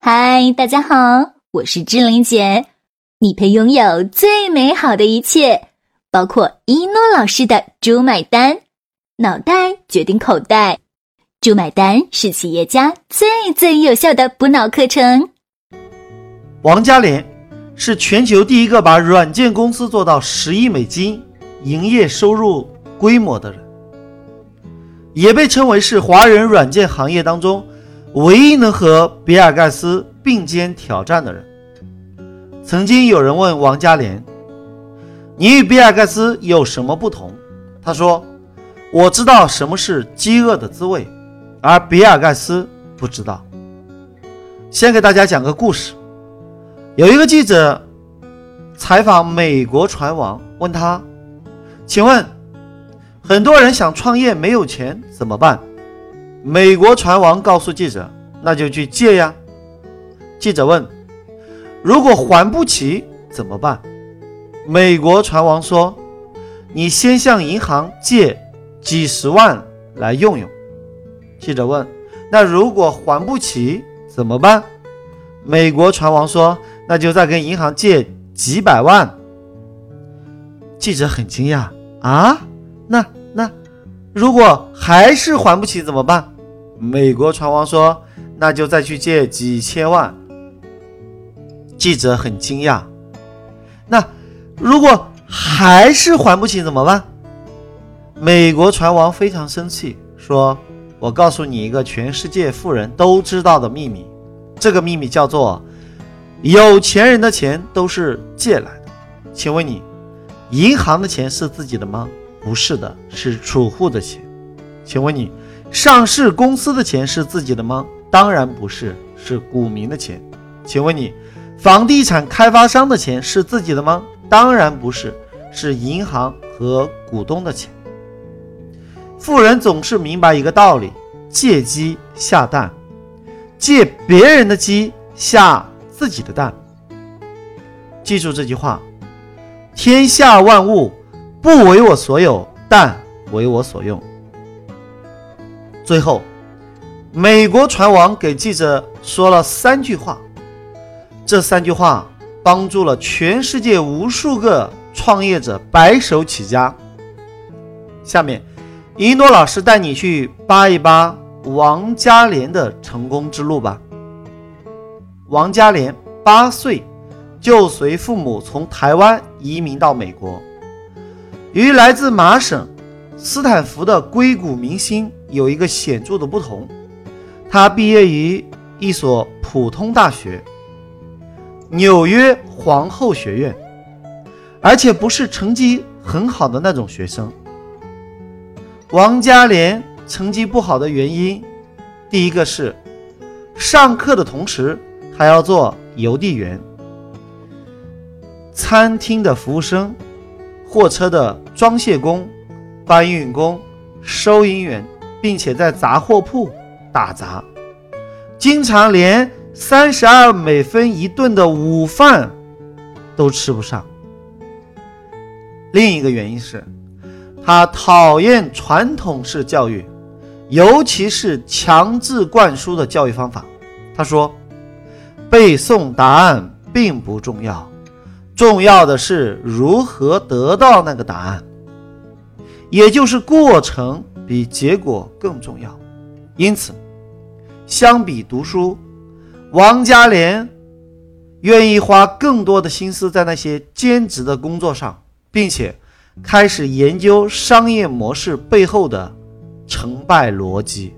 嗨，大家好，我是志玲姐。你配拥有最美好的一切，包括一诺老师的“猪买单”，脑袋决定口袋，“猪买单”是企业家最最有效的补脑课程。王嘉廉是全球第一个把软件公司做到十亿美金营业收入规模的人，也被称为是华人软件行业当中。唯一能和比尔盖茨并肩挑战的人。曾经有人问王嘉廉：“你与比尔盖茨有什么不同？”他说：“我知道什么是饥饿的滋味，而比尔盖茨不知道。”先给大家讲个故事。有一个记者采访美国船王，问他：“请问，很多人想创业没有钱怎么办？”美国船王告诉记者：“那就去借呀。”记者问：“如果还不起怎么办？”美国船王说：“你先向银行借几十万来用用。”记者问：“那如果还不起怎么办？”美国船王说：“那就再跟银行借几百万。”记者很惊讶：“啊，那那？”如果还是还不起怎么办？美国船王说：“那就再去借几千万。”记者很惊讶。那如果还是还不起怎么办？美国船王非常生气，说：“我告诉你一个全世界富人都知道的秘密，这个秘密叫做有钱人的钱都是借来的。请问你，银行的钱是自己的吗？”不是的，是储户的钱。请问你，上市公司的钱是自己的吗？当然不是，是股民的钱。请问你，房地产开发商的钱是自己的吗？当然不是，是银行和股东的钱。富人总是明白一个道理：借鸡下蛋，借别人的鸡下自己的蛋。记住这句话：天下万物。不为我所有，但为我所用。最后，美国船王给记者说了三句话，这三句话帮助了全世界无数个创业者白手起家。下面，一诺老师带你去扒一扒王嘉廉的成功之路吧。王嘉廉八岁就随父母从台湾移民到美国。与来自麻省斯坦福的硅谷明星有一个显著的不同，他毕业于一所普通大学——纽约皇后学院，而且不是成绩很好的那种学生。王嘉莲成绩不好的原因，第一个是上课的同时还要做邮递员、餐厅的服务生。货车的装卸工、搬运工、收银员，并且在杂货铺打杂，经常连三十二美分一顿的午饭都吃不上。另一个原因是，他讨厌传统式教育，尤其是强制灌输的教育方法。他说：“背诵答案并不重要。”重要的是如何得到那个答案，也就是过程比结果更重要。因此，相比读书，王嘉莲愿意花更多的心思在那些兼职的工作上，并且开始研究商业模式背后的成败逻辑，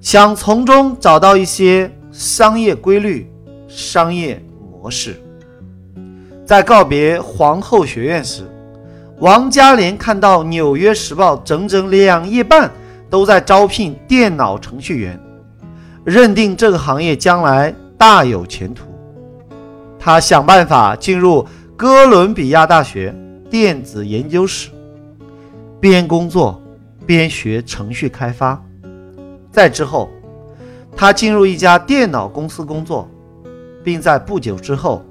想从中找到一些商业规律、商业模式。在告别皇后学院时，王嘉廉看到《纽约时报》整整两页半都在招聘电脑程序员，认定这个行业将来大有前途。他想办法进入哥伦比亚大学电子研究室，边工作边学程序开发。再之后，他进入一家电脑公司工作，并在不久之后。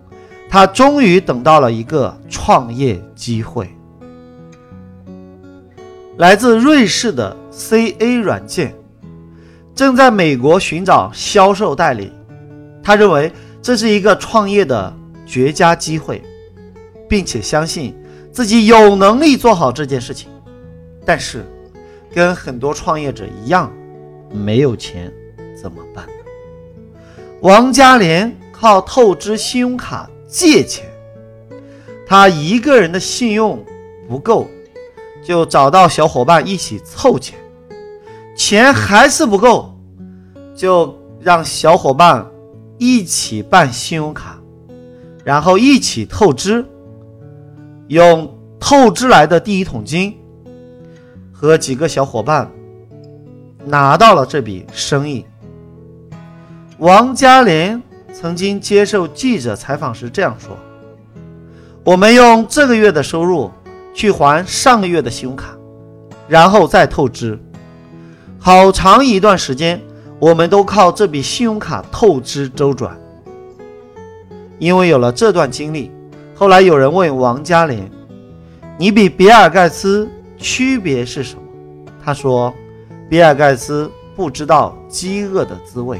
他终于等到了一个创业机会，来自瑞士的 CA 软件正在美国寻找销售代理，他认为这是一个创业的绝佳机会，并且相信自己有能力做好这件事情。但是，跟很多创业者一样，没有钱怎么办？王嘉莲靠透支信用卡借钱，他一个人的信用不够，就找到小伙伴一起凑钱，钱还是不够，就让小伙伴一起办信用卡，然后一起透支，用透支来的第一桶金，和几个小伙伴拿到了这笔生意。王嘉莲曾经接受记者采访时这样说：“我们用这个月的收入去还上个月的信用卡，然后再透支。好长一段时间，我们都靠这笔信用卡透支周转。因为有了这段经历，后来有人问王嘉莲：‘你比比尔盖茨区别是什么？’他说：‘比尔盖茨不知道饥饿的滋味。’”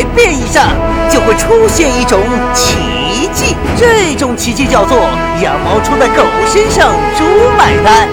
改变一下，就会出现一种奇迹，这种奇迹叫做羊毛出在狗身上，猪买单。